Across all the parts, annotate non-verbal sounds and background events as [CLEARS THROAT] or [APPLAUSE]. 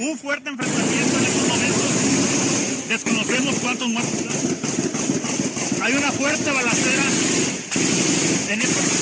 Un fuerte enfrentamiento en estos momentos. Desconocemos cuántos muertos. hay. Una fuerte balacera en estos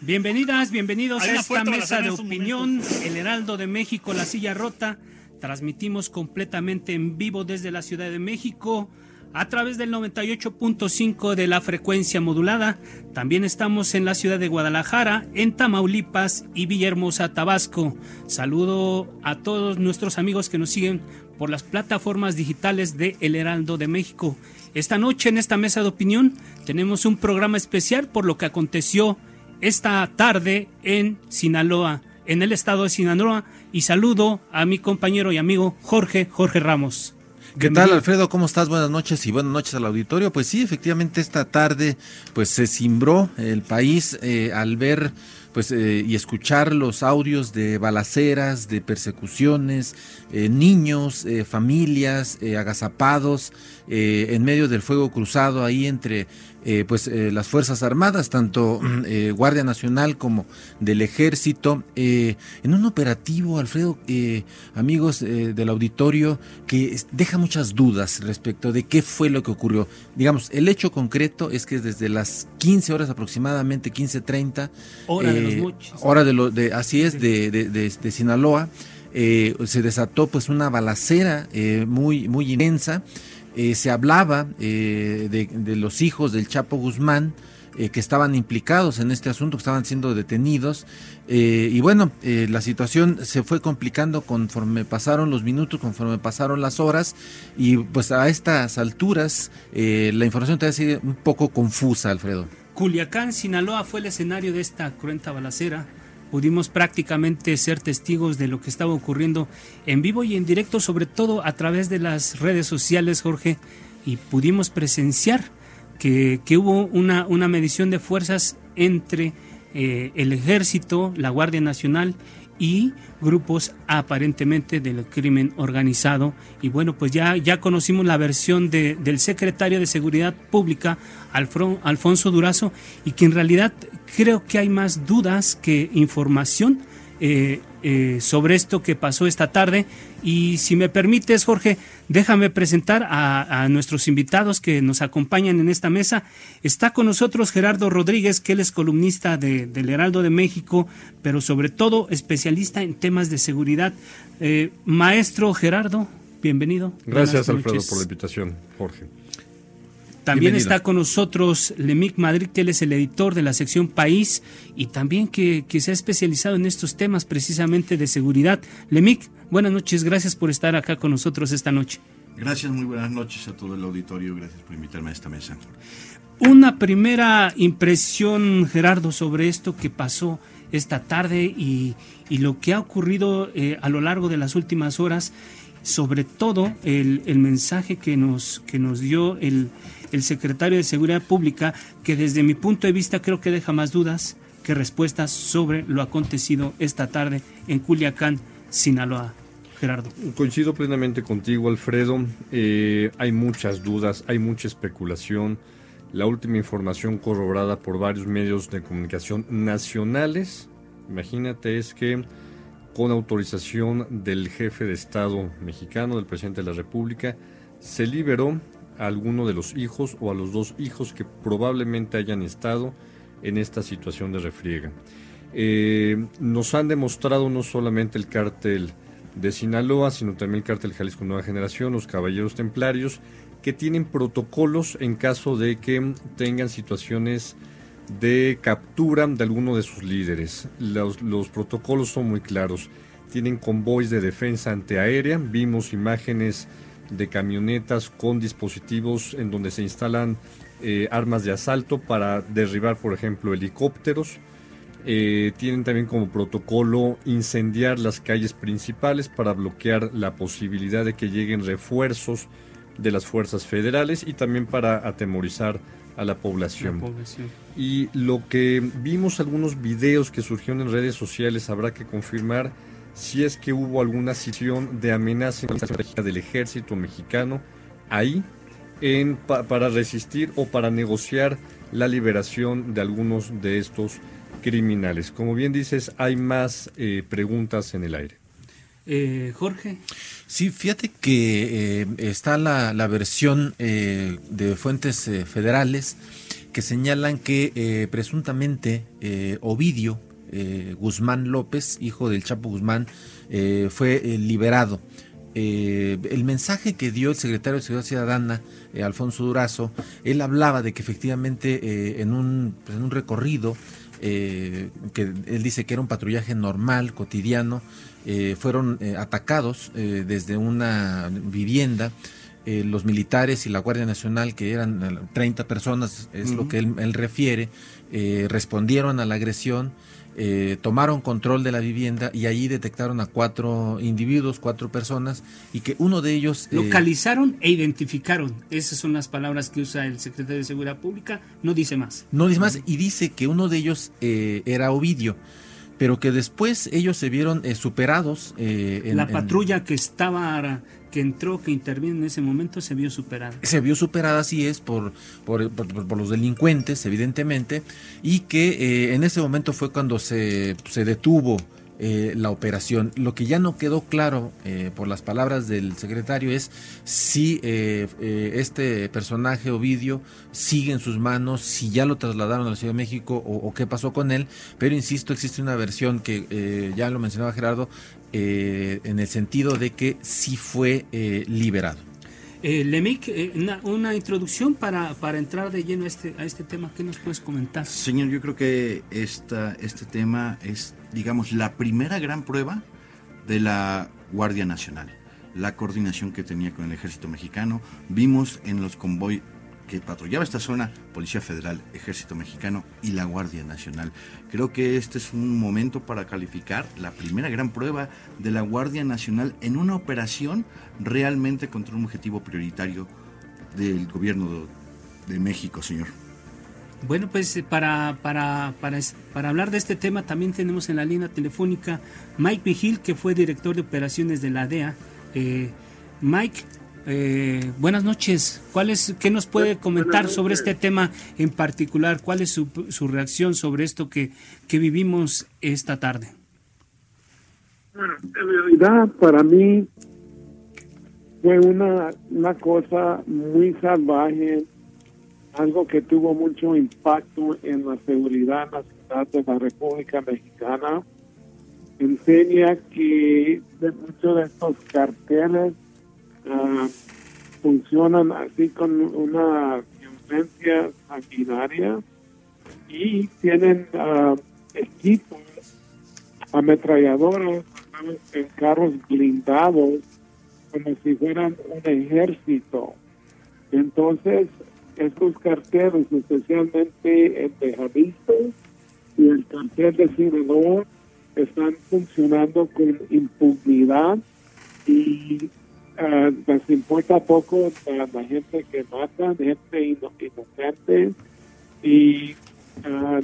Bienvenidas, bienvenidos a esta mesa de opinión, El Heraldo de México, La Silla Rota. Transmitimos completamente en vivo desde la Ciudad de México a través del 98.5 de la frecuencia modulada. También estamos en la ciudad de Guadalajara, en Tamaulipas y Villahermosa, Tabasco. Saludo a todos nuestros amigos que nos siguen por las plataformas digitales de El Heraldo de México. Esta noche en esta mesa de opinión tenemos un programa especial por lo que aconteció esta tarde en Sinaloa, en el estado de Sinaloa, y saludo a mi compañero y amigo Jorge, Jorge Ramos. ¿Qué tal, Alfredo? ¿Cómo estás? Buenas noches y buenas noches al auditorio. Pues sí, efectivamente esta tarde pues se cimbró el país eh, al ver pues eh, y escuchar los audios de balaceras, de persecuciones, eh, niños, familias agazapados en medio del fuego cruzado ahí entre eh, pues eh, las fuerzas armadas, tanto eh, Guardia Nacional como del Ejército, en un operativo, Alfredo, eh, amigos del auditorio, que deja muchas dudas respecto de qué fue lo que ocurrió. Digamos, el hecho concreto es que desde las 15 horas aproximadamente, 15.30, Hora de los mochis. hora de lo, de, así es, de, de, de- Sinaloa, eh, se desató pues una balacera eh, muy, muy inmensa. Eh, se hablaba eh, de, los hijos del Chapo Guzmán eh, que estaban implicados en este asunto, que estaban siendo detenidos. Y bueno, la situación se fue complicando conforme pasaron los minutos, conforme pasaron las horas. Y pues a estas alturas la información te sido un poco confusa, Alfredo. Culiacán, Sinaloa fue el escenario de esta cruenta balacera. Pudimos prácticamente ser testigos de lo que estaba ocurriendo en vivo y en directo, sobre todo a través de las redes sociales, Jorge, y pudimos presenciar que, que hubo una, una medición de fuerzas entre eh, el ejército, la Guardia Nacional y grupos aparentemente del crimen organizado. Y bueno, pues ya, ya conocimos la versión de- del secretario de Seguridad Pública, Alfro- Alfonso Durazo, y que en realidad creo que hay más dudas que información eh, eh, sobre esto que pasó esta tarde. Y si me permites, Jorge, déjame presentar a, a nuestros invitados que nos acompañan en esta mesa. Está con nosotros Gerardo Rodríguez, que él es columnista de- del Heraldo de México, pero sobre todo especialista en temas de seguridad. Eh, maestro Gerardo, bienvenido. Gracias, Alfredo, por la invitación, Jorge. También Bienvenido. está con nosotros Lemic Madrid, que él es el editor de la sección País y también que, que se ha especializado en estos temas precisamente de seguridad. Lemic, buenas noches, gracias por estar acá con nosotros esta noche. Gracias, muy buenas noches a todo el auditorio. Gracias por invitarme a esta mesa. Una primera impresión, Gerardo, sobre esto que pasó esta tarde y, y lo que ha ocurrido eh, a lo largo de las últimas horas, sobre todo el, el mensaje que nos, que nos dio el, el secretario de Seguridad Pública, que desde mi punto de vista creo que deja más dudas que respuestas sobre lo acontecido esta tarde en Culiacán, Sinaloa. Gerardo. Coincido plenamente contigo, Alfredo. Eh, hay muchas dudas, hay mucha especulación. La última información corroborada por varios medios de comunicación nacionales, imagínate, es que con autorización del jefe de Estado mexicano, del presidente de la República, se liberó a alguno de los hijos o a los dos hijos que probablemente hayan estado en esta situación de refriega. Eh, nos han demostrado no solamente el cártel de Sinaloa, sino también el cártel Jalisco Nueva Generación, los Caballeros Templarios, que tienen protocolos en caso de que tengan situaciones de captura de alguno de sus líderes. Los, los protocolos son muy claros. Tienen convoys de defensa antiaérea. Vimos imágenes de camionetas con dispositivos en donde se instalan eh, armas de asalto para derribar, por ejemplo, helicópteros. Eh, tienen también como protocolo incendiar las calles principales para bloquear la posibilidad de que lleguen refuerzos de las fuerzas federales y también para atemorizar a la población. Y lo que vimos algunos videos que surgieron en redes sociales habrá que confirmar si es que hubo alguna situación de amenaza del ejército mexicano ahí en, para resistir o para negociar la liberación de algunos de estos criminales. Como bien dices, hay más eh, preguntas en el aire. Eh, Jorge. Sí, fíjate que eh, está la, la versión de fuentes federales que señalan que presuntamente Ovidio Guzmán López, hijo del Chapo Guzmán, fue liberado. el mensaje que dio el secretario de Seguridad Ciudadana, Alfonso Durazo, él hablaba de que efectivamente en, un, pues, en un recorrido eh, que él dice que era un patrullaje normal, cotidiano, eh, fueron eh, atacados desde una vivienda. los militares y la Guardia Nacional, que eran 30 personas, es lo que él, él refiere, respondieron a la agresión eh, tomaron control de la vivienda y allí detectaron a cuatro individuos, cuatro personas, y que uno de ellos... Eh, Localizaron e identificaron. Esas son las palabras que usa el secretario de Seguridad Pública. No dice más. No dice más y dice que uno de ellos eh, era Ovidio pero que después ellos se vieron superados. en, la patrulla que estaba que entró, que intervino en ese momento, se vio superada. Se vio superada, así es, por, por, los delincuentes, evidentemente, y que eh, en ese momento fue cuando se, se detuvo eh, la operación. Lo que ya no quedó claro eh, por las palabras del secretario es si este personaje Ovidio sigue en sus manos, si ya lo trasladaron a la Ciudad de México o, qué pasó con él. Pero insisto, existe una versión que ya lo mencionaba Gerardo, eh, en el sentido de que sí fue eh, liberado. Eh, Lemic, eh, una, introducción para, para, entrar de lleno a este, a este tema. ¿Qué nos puedes comentar? Señor, yo creo que esta, este tema es, digamos, la primera gran prueba de la Guardia Nacional. La coordinación que tenía con el ejército mexicano. Vimos en los convoy que patrullaba esta zona, Policía Federal, Ejército Mexicano y la Guardia Nacional. Creo que este es un momento para calificar la primera gran prueba de la Guardia Nacional en una operación realmente contra un objetivo prioritario del gobierno de México, señor. Bueno, pues eh, para, para, para, hablar de este tema también tenemos en la línea telefónica Mike Vigil, que fue director de operaciones de la DEA. Eh, Mike, eh, buenas noches. ¿Cuál es, ¿Qué nos puede comentar sobre este tema en particular? ¿Cuál es su, su reacción sobre esto que, que, vivimos esta tarde? Bueno, en realidad para mí fue una, una cosa muy salvaje, algo que tuvo mucho impacto en la seguridad nacional de la República Mexicana. Enseña que de muchos de estos carteles Ah, funcionan así con una violencia sanguinaria y tienen uh, equipos ametralladoras en carros blindados como si fueran un ejército. Entonces, estos carteles, especialmente el de y el cartel de Sinaloa, están funcionando con impunidad y uh, les importa poco a la gente que mata, gente inocente. Y uh,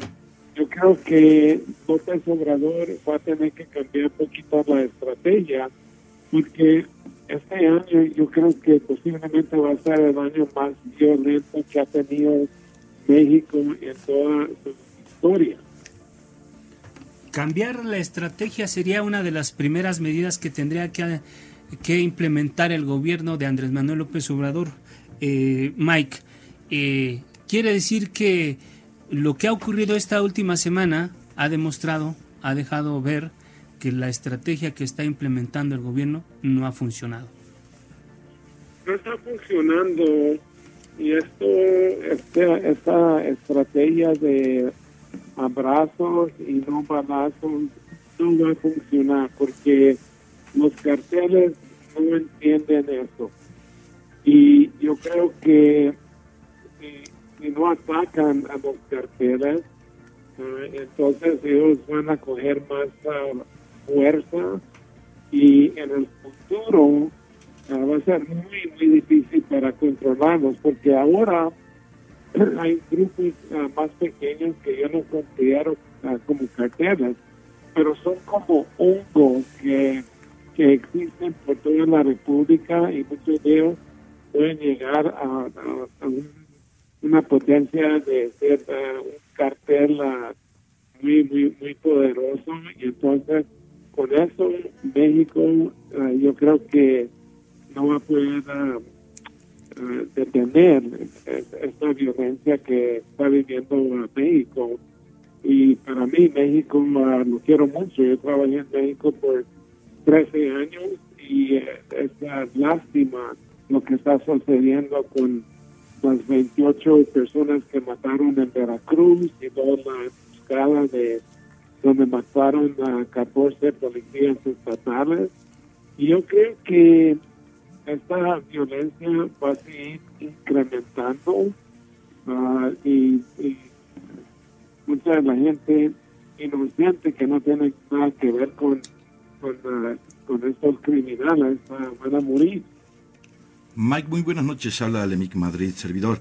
yo creo que López Obrador va a tener que cambiar un poquito la estrategia, porque este año yo creo que posiblemente va a ser el año más violento que ha tenido México en toda su historia. Cambiar la estrategia sería una de las primeras medidas que tendría que que implementar el gobierno de Andrés Manuel López Obrador. Eh, Mike, eh, quiere decir que lo que ha ocurrido esta última semana ha demostrado, ha dejado ver que la estrategia que está implementando el gobierno no ha funcionado. No está funcionando y esto, este, esta estrategia de abrazos y no balazos no va a funcionar porque los carteles no entienden eso. Y yo creo que si, no atacan a los carteles, ah, entonces ellos van a coger más ah, fuerza y en el futuro ah, va a ser muy, muy difícil para controlarlos porque ahora [CLEARS THROAT] hay grupos más pequeños que yo no considero como carteles, pero son como hongos que, que existen por toda la República y muchos de ellos pueden llegar a, una potencia de ser un cartel muy, muy, muy poderoso. Y entonces con eso México yo creo que no va a poder detener esta violencia que está viviendo México. Y para mí México lo quiero mucho. Yo trabajé en México por 13 años y es una lástima lo que está sucediendo con las 28 personas que mataron en Veracruz y toda la emboscada de donde mataron a 14 policías estatales. Y yo creo que esta violencia va a seguir incrementando ah, y, mucha de la gente inocente que no tiene nada que ver con, con, con estos criminales van a morir. Mike, muy buenas noches. Habla Alemic Madrid, servidor.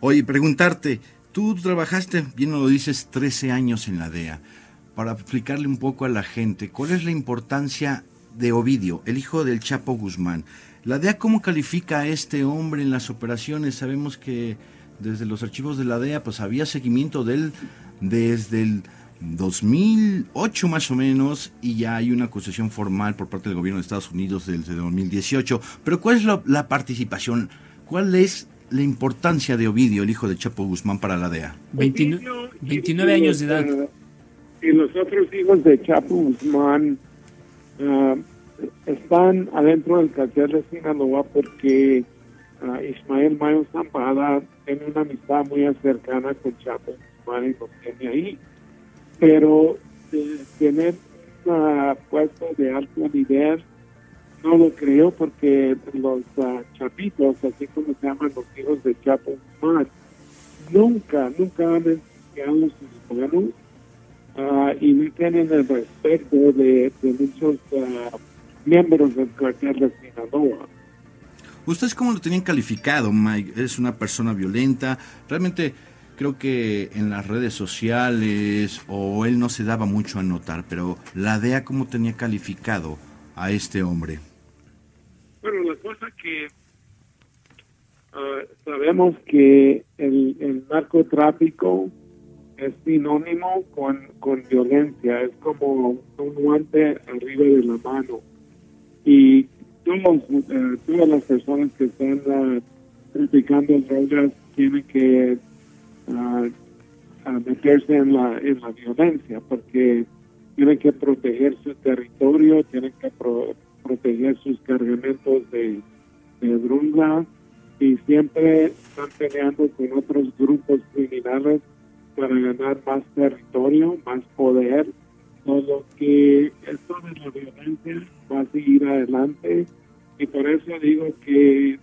Oye, preguntarte, tú trabajaste, bien lo dices, 13 años en la DEA. Para explicarle un poco a la gente, ¿cuál es la importancia de Ovidio, el hijo del Chapo Guzmán? ¿La DEA cómo califica a este hombre en las operaciones? Sabemos que desde los archivos de la DEA pues había seguimiento de él desde el 2008 más o menos y ya hay una acusación formal por parte del gobierno de Estados Unidos desde 2018. Pero ¿cuál es la, participación? ¿Cuál es la importancia de Ovidio, el hijo de Chapo Guzmán, para la DEA? 29, años de edad. y los otros hijos de Chapo Guzmán ah, están adentro del cartel de Sinaloa porque uh, Ismael Mayo Zambada tiene una amistad muy cercana con Chapo Guzmán y lo tiene ahí pero tener un puesto de alto nivel no lo creo porque los uh, chapitos, así como se llaman los hijos de Chapo Guzmán, nunca, nunca han enseñado sus manos uh, y no tienen el respeto de, muchos uh, miembros del cartel de Sinaloa. ¿Ustedes cómo lo tenían calificado, Mike? ¿Es una persona violenta? ¿Realmente creo que en las redes sociales o él no se daba mucho a notar, pero la DEA cómo tenía calificado a este hombre. Bueno, la cosa que ah, sabemos que el, narcotráfico es sinónimo con, con violencia, es como un guante arriba de la mano. Y todos, eh, todas las personas que están uh, traficando drogas tienen que a, meterse en la, en la violencia, porque tienen que proteger su territorio, tienen que proteger sus cargamentos de, de y siempre están peleando con otros grupos criminales para ganar más territorio, más poder. Todo que esto de la violencia va a seguir adelante y por eso digo que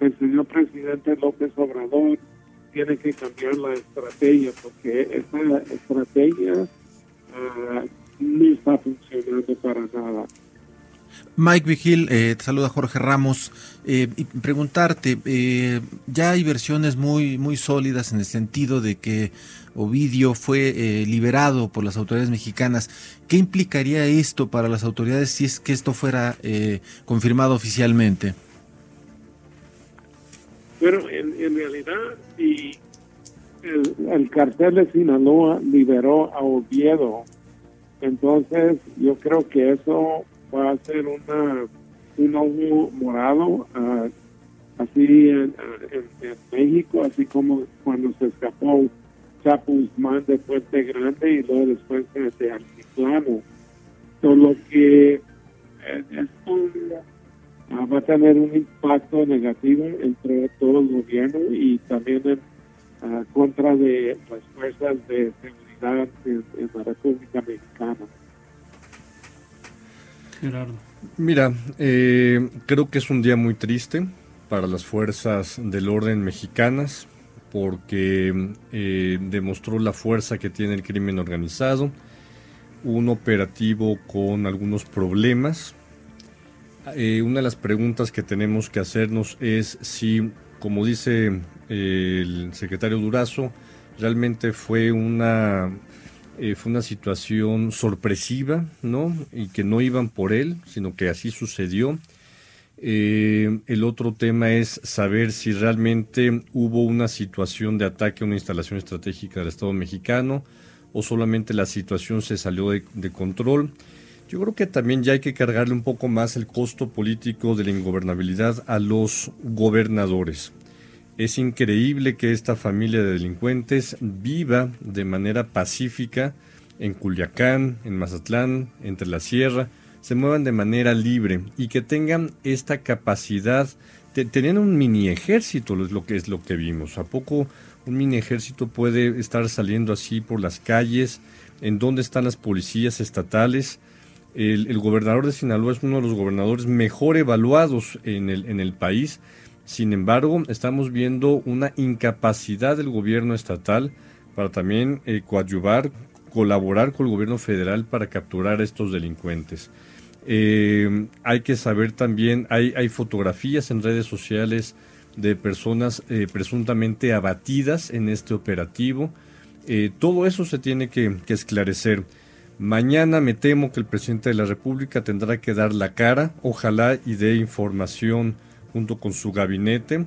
el señor presidente López Obrador tiene que cambiar la estrategia porque esta estrategia uh, no está funcionando para nada. Mike Vigil, eh, te saluda Jorge Ramos. Eh, y preguntarte, eh, ya hay versiones muy, muy sólidas en el sentido de que Ovidio fue eh, liberado por las autoridades mexicanas. ¿Qué implicaría esto para las autoridades si es que esto fuera confirmado oficialmente? Bueno, en, en realidad, si el, cartel de Sinaloa liberó a Oviedo, entonces yo creo que eso va a ser una, un ojo morado, así en, en, México, así como cuando se escapó Chapo Guzmán de Fuente Grande y luego después de Altiplano. Solo que eh, esto ah, va a tener un impacto negativo entre todo el gobierno y también en ah, contra de las fuerzas de seguridad en, en la República Mexicana. Gerardo. Mira, eh, creo que es un día muy triste para las fuerzas del orden mexicanas porque eh, demostró la fuerza que tiene el crimen organizado, un operativo con algunos problemas. Eh, una de las preguntas que tenemos que hacernos es si, como dice el secretario Durazo, realmente fue una eh, fue una situación sorpresiva, ¿no? Y que no iban por él, sino que así sucedió. Eh, el otro tema es saber si realmente hubo una situación de ataque a una instalación estratégica del Estado mexicano o solamente la situación se salió de control. Yo creo que también ya hay que cargarle un poco más el costo político de la ingobernabilidad a los gobernadores. Es increíble que esta familia de delincuentes viva de manera pacífica en Culiacán, en Mazatlán, entre la sierra, se muevan de manera libre y que tengan esta capacidad de tener un mini ejército, es lo que es lo que vimos. ¿A poco un mini ejército puede estar saliendo así por las calles? ¿En dónde están las policías estatales? El, gobernador de Sinaloa es uno de los gobernadores mejor evaluados en el, país sin embargo, estamos viendo una incapacidad del gobierno estatal para también eh, coadyuvar, colaborar con el gobierno federal para capturar a estos delincuentes. Eh, hay que saber también, hay, fotografías en redes sociales de personas eh, presuntamente abatidas en este operativo. todo eso se tiene que esclarecer. Mañana me temo que el presidente de la República tendrá que dar la cara, ojalá y dé información junto con su gabinete.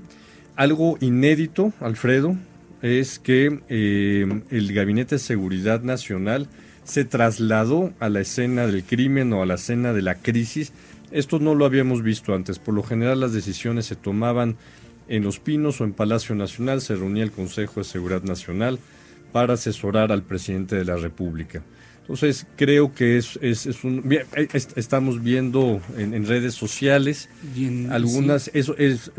Algo inédito, Alfredo, es que eh, el Gabinete de Seguridad Nacional se trasladó a la escena del crimen o a la escena de la crisis. Esto no lo habíamos visto antes. Por lo general las decisiones se tomaban en Los Pinos o en Palacio Nacional. Se reunía el Consejo de Seguridad Nacional para asesorar al presidente de la República. Entonces creo que es, es, un estamos viendo en, redes sociales algunas eso es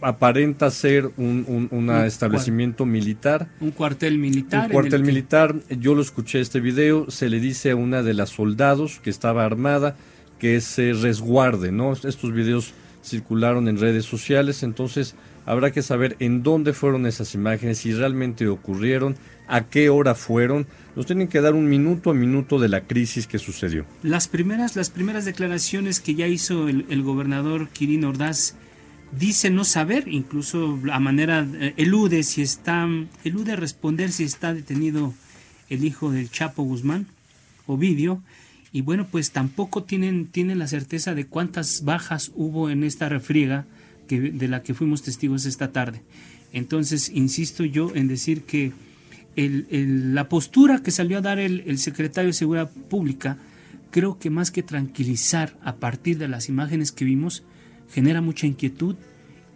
aparenta ser un, un establecimiento militar. un cuartel militar un cuartel militar. Yo lo escuché este video se le dice a una de las soldados que estaba armada que se resguarde no estos videos circularon en redes sociales entonces habrá que saber en dónde fueron esas imágenes si realmente ocurrieron a qué hora fueron. Nos tienen que dar un minuto a minuto de la crisis que sucedió. Las primeras, las primeras declaraciones que ya hizo el, gobernador Kirin Ordaz dice no saber, incluso a manera eh, elude si está elude responder si está detenido el hijo del Chapo Guzmán, Ovidio, y bueno, pues tampoco tienen, tienen la certeza de cuántas bajas hubo en esta refriega de la que fuimos testigos esta tarde. Entonces, insisto yo en decir que la postura que salió a dar el, secretario de Seguridad Pública, creo que más que tranquilizar a partir de las imágenes que vimos, genera mucha inquietud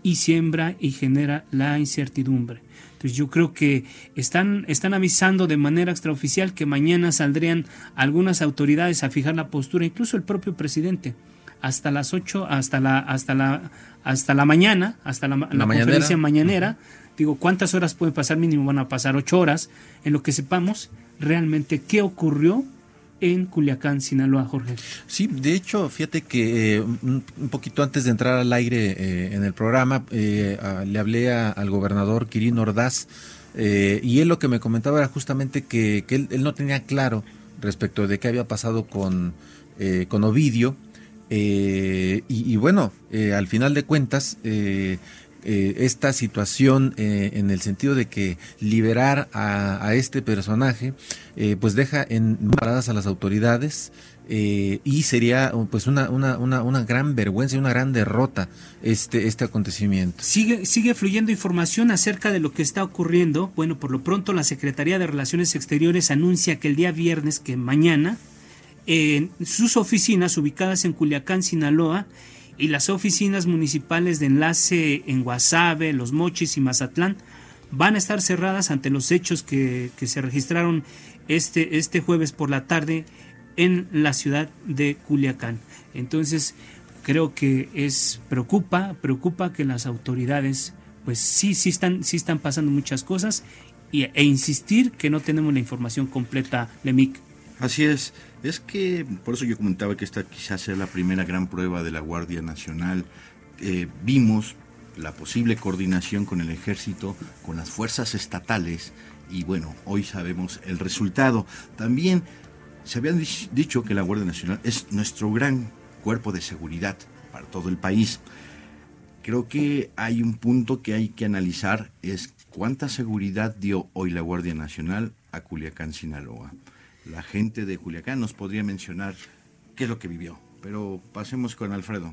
y siembra y genera la incertidumbre. Entonces yo creo que están, están avisando de manera extraoficial que mañana saldrían algunas autoridades a fijar la postura, incluso el propio presidente, hasta las 8, hasta la, hasta la, hasta la mañana, hasta la, conferencia mañanera, Digo, ¿cuántas horas pueden pasar? Mínimo van a pasar ocho horas en lo que sepamos realmente qué ocurrió en Culiacán, Sinaloa, Jorge. Sí, de hecho, fíjate que eh, un, poquito antes de entrar al aire eh, en el programa, eh, le hablé al gobernador Quirino Ordaz y él lo que me comentaba era justamente que, él, no tenía claro respecto de qué había pasado con, con Ovidio. Y, y, bueno, al final de cuentas, eh, esta situación eh, en el sentido de que liberar a, este personaje eh, pues deja en paradas a las autoridades y sería pues una, una, una, una, gran vergüenza y una gran derrota este, este acontecimiento. Sigue, sigue fluyendo información acerca de lo que está ocurriendo. Bueno, por lo pronto la Secretaría de Relaciones Exteriores anuncia que el día viernes, que mañana, en sus oficinas ubicadas en Culiacán, Sinaloa, y las oficinas municipales de enlace en Guasave, Los Mochis y Mazatlán van a estar cerradas ante los hechos que, se registraron este, este jueves por la tarde en la ciudad de Culiacán. Entonces, creo que es preocupa, preocupa que las autoridades pues sí, sí están, sí están pasando muchas cosas y, e insistir que no tenemos la información completa, Lemic. Así es, es que por eso yo comentaba que esta quizás sea la primera gran prueba de la Guardia Nacional. Eh, vimos la posible coordinación con el ejército, con las fuerzas estatales y bueno, hoy sabemos el resultado. También se había dicho que la Guardia Nacional es nuestro gran cuerpo de seguridad para todo el país. Creo que hay un punto que hay que analizar, es cuánta seguridad dio hoy la Guardia Nacional a Culiacán, Sinaloa. La gente de Culiacán nos podría mencionar qué es lo que vivió, pero pasemos con Alfredo.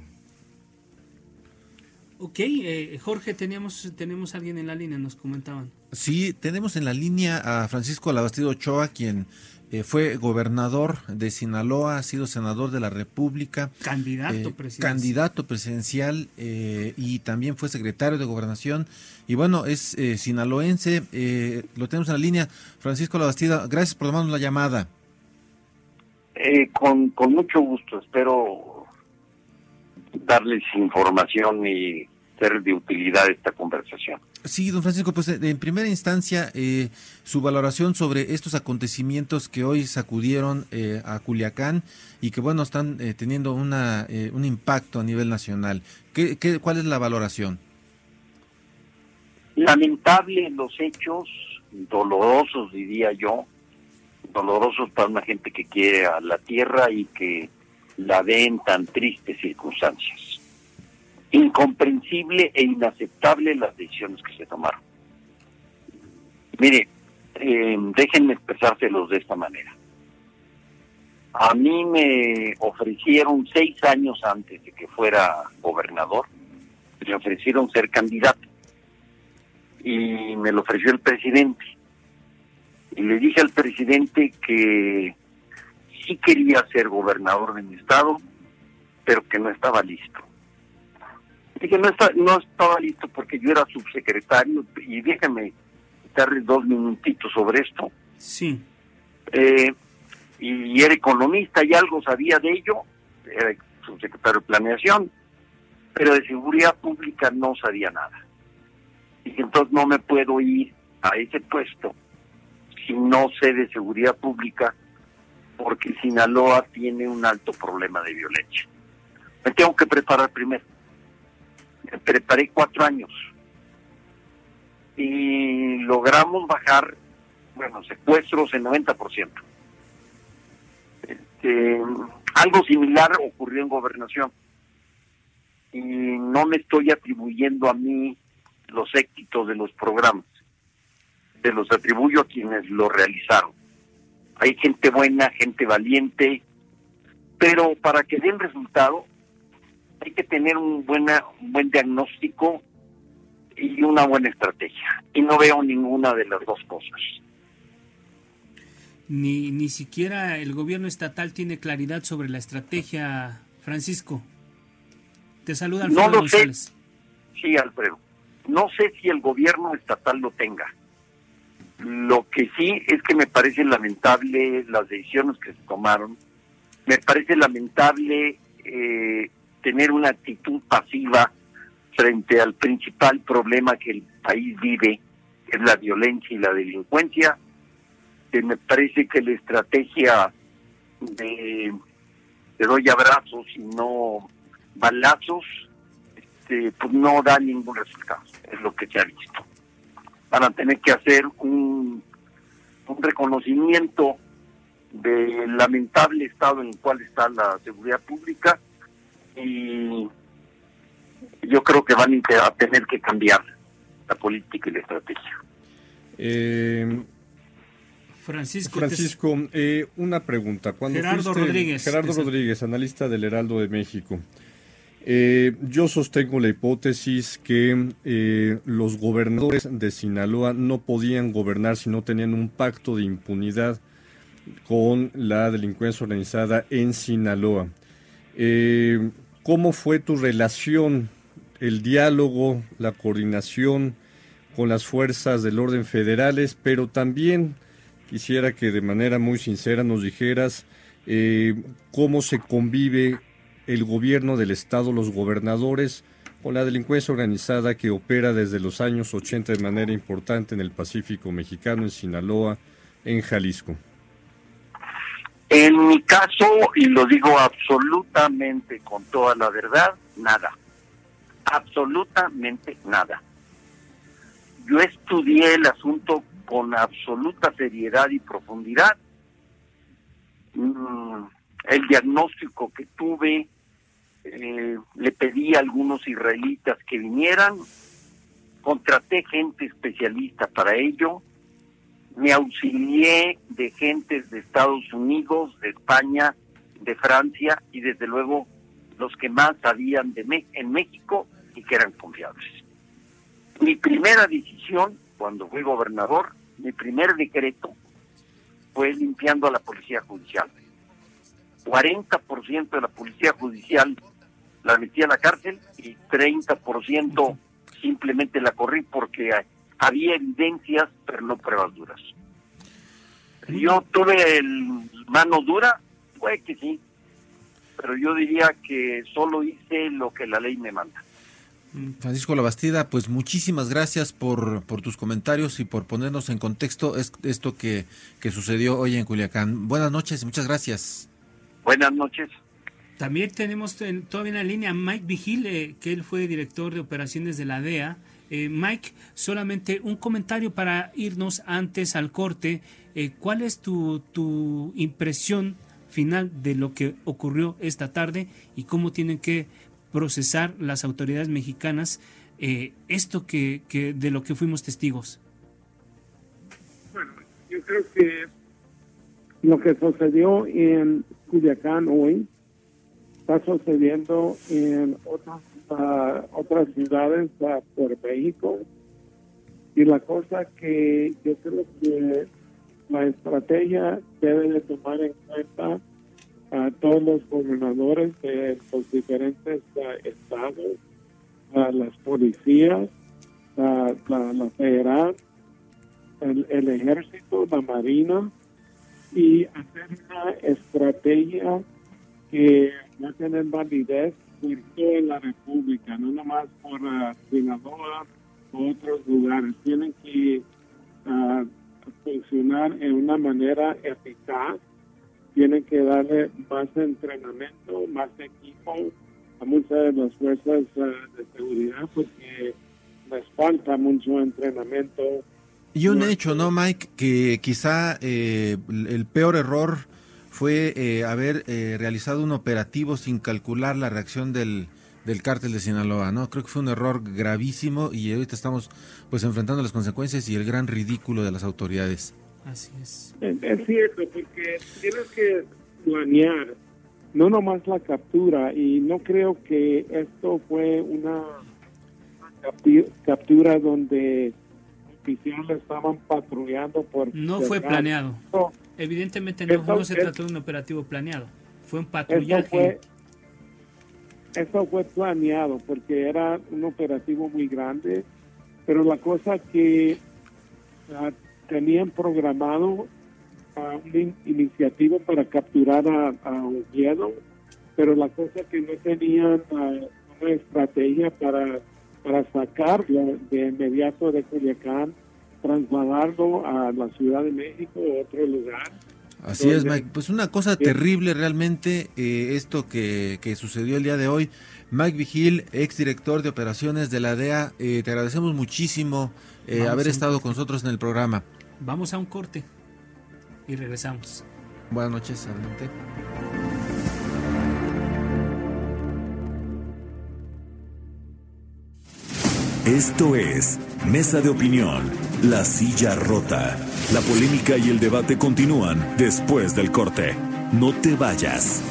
Ok, eh, Jorge, teníamos, tenemos a alguien en la línea, nos comentaban. Sí, tenemos en la línea a Francisco Labastido Ochoa, quien eh, fue gobernador de Sinaloa, ha sido senador de la República. Candidato eh, presidencial. Candidato presidencial y también fue secretario de gobernación. Y bueno, es sinaloense, lo tenemos en la línea. Francisco Labastido, gracias por tomarnos la llamada. con, con mucho gusto, espero darles información y ser de utilidad esta conversación. Sí, don Francisco, pues eh, en primera instancia, eh, su valoración sobre estos acontecimientos que hoy sacudieron eh, a Culiacán y que, bueno, están teniendo una, un impacto a nivel nacional. ¿Qué, ¿Qué, cuál es la valoración? Lamentable los hechos, dolorosos, diría yo, dolorosos para una gente que quiere a la tierra y que la ve en tan tristes circunstancias. Incomprensible e inaceptable las decisiones que se tomaron. Mire, eh, déjenme expresárselos de esta manera. A mí me ofrecieron seis años antes de que fuera gobernador, me ofrecieron ser candidato. Y me lo ofreció el presidente. Y le dije al presidente que sí quería ser gobernador de mi estado, pero que no estaba listo. Dije, no, está, no estaba listo porque yo era subsecretario y déjame darle dos minutitos sobre esto. Sí. Eh, y era economista y algo sabía de ello, era subsecretario de planeación, pero de seguridad pública no sabía nada. Dije, entonces no me puedo ir a ese puesto si no sé de seguridad pública porque Sinaloa tiene un alto problema de violencia. Me tengo que preparar primero. Me preparé cuatro años y logramos bajar, bueno, secuestros en 90%. Este, algo similar ocurrió en gobernación y no me estoy atribuyendo a mí los éxitos de los programas, se los atribuyo a quienes lo realizaron hay gente buena, gente valiente, pero para que den resultado hay que tener un, buena, un buen diagnóstico y una buena estrategia. Y no veo ninguna de las dos cosas. Ni, ni siquiera el gobierno estatal tiene claridad sobre la estrategia, Francisco. Te saluda Alfredo no lo González. Sé. Sí, Alfredo. No sé si el gobierno estatal lo tenga lo que sí es que me parece lamentable las decisiones que se tomaron. Me parece lamentable eh, tener una actitud pasiva frente al principal problema que el país vive, que es la violencia y la delincuencia. Que me parece que la estrategia de, de doy abrazos y no balazos, este, pues no da ningún resultado, es lo que se ha visto van a tener que hacer un, un reconocimiento del lamentable estado en el cual está la seguridad pública y yo creo que van a tener que cambiar la política y la estrategia. Eh, Francisco, Francisco eh, una pregunta. Cuando Gerardo Rodríguez. Gerardo Rodríguez, analista del Heraldo de México. Eh, yo sostengo la hipótesis que eh, los gobernadores de Sinaloa no podían gobernar si no tenían un pacto de impunidad con la delincuencia organizada en Sinaloa. Eh, ¿Cómo fue tu relación, el diálogo, la coordinación con las fuerzas del orden federales, pero también quisiera que de manera muy sincera nos dijeras cómo se convive el gobierno del estado, los gobernadores, con la delincuencia organizada que opera desde los años 80 de manera importante en el Pacífico mexicano, en Sinaloa, en Jalisco. En mi caso, y lo digo absolutamente con toda la verdad, nada. Absolutamente nada. Yo estudié el asunto con absoluta seriedad y profundidad. Mm, el diagnóstico que tuve, eh, le pedí a algunos israelitas que vinieran, contraté gente especialista para ello, me auxilié de gentes de Estados Unidos, de España, de Francia y desde luego los que más sabían de en México y que eran confiables. Mi primera decisión cuando fui gobernador, mi primer decreto fue limpiando a la policía judicial. 40% de la policía judicial la metí a la cárcel y 30% simplemente la corrí porque había evidencias, pero no pruebas duras. Yo tuve el mano dura, fue que sí, pero yo diría que solo hice lo que la ley me manda. Francisco Labastida, pues muchísimas gracias por, por tus comentarios y por ponernos en contexto esto que, que sucedió hoy en Culiacán. Buenas noches y muchas gracias. Buenas noches. También tenemos todavía en la línea Mike Vigil, eh, que él fue director de operaciones de la DEA. Eh, Mike, solamente un comentario para irnos antes al corte. Eh, ¿Cuál es tu, tu impresión final de lo que ocurrió esta tarde y cómo tienen que procesar las autoridades mexicanas esto que, que, de lo que fuimos testigos? Bueno, yo creo que lo que sucedió en Culiacán hoy está sucediendo en otras, uh, otras ciudades uh, por México. Y la cosa que yo creo que la estrategia debe de tomar en cuenta a todos los gobernadores de los diferentes estados, a las policías, la, la, federal, el, ejército, la marina, y hacer una estrategia que va a tener validez por toda la República, no nomás por uh, Sinaloa o otros lugares. Tienen que funcionar en una manera eficaz tienen que darle más entrenamiento, más equipo a muchas de las fuerzas eh, de seguridad porque les falta mucho entrenamiento. Y un hecho, ¿no, Mike? Que quizá eh, el peor error fue eh, haber realizado un operativo sin calcular la reacción del, del cártel de Sinaloa, ¿no? Creo que fue un error gravísimo y ahorita estamos pues enfrentando las consecuencias y el gran ridículo de las autoridades. Así es. Es, cierto, porque tienes que planear, no nomás la captura, y no creo que esto fue una captura donde oficiales estaban patrullando por... No fue planeado. Evidentemente no, se trató de un operativo planeado, fue un patrullaje. Eso fue, planeado porque era un operativo muy grande, pero la cosa que ah, tenían programado una iniciativa para capturar a, a Oviedo, pero la cosa que no tenían una estrategia para, para sacarlo de inmediato de Culiacán, trasladarlo a la Ciudad de México o otro lugar. Así es, Mike. Pues una cosa terrible realmente eh, esto que, que, sucedió el día de hoy. Mike Vigil, exdirector de operaciones de la DEA, eh, te agradecemos muchísimo eh, haber estado con nosotros en el programa. Vamos a un corte y regresamos. Buenas noches, adelante. Esto es Mesa de Opinión, La Silla Rota. La polémica y el debate continúan después del corte. No te vayas.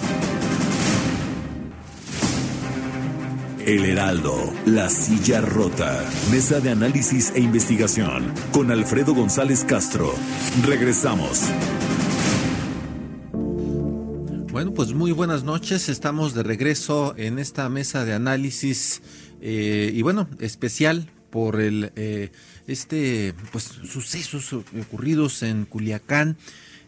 El Heraldo, La Silla Rota, Mesa de Análisis e Investigación, con Alfredo González Castro. Regresamos. Bueno, pues muy buenas noches. Estamos de regreso en esta mesa de análisis eh, y bueno, especial por el eh, este pues sucesos ocurridos en Culiacán.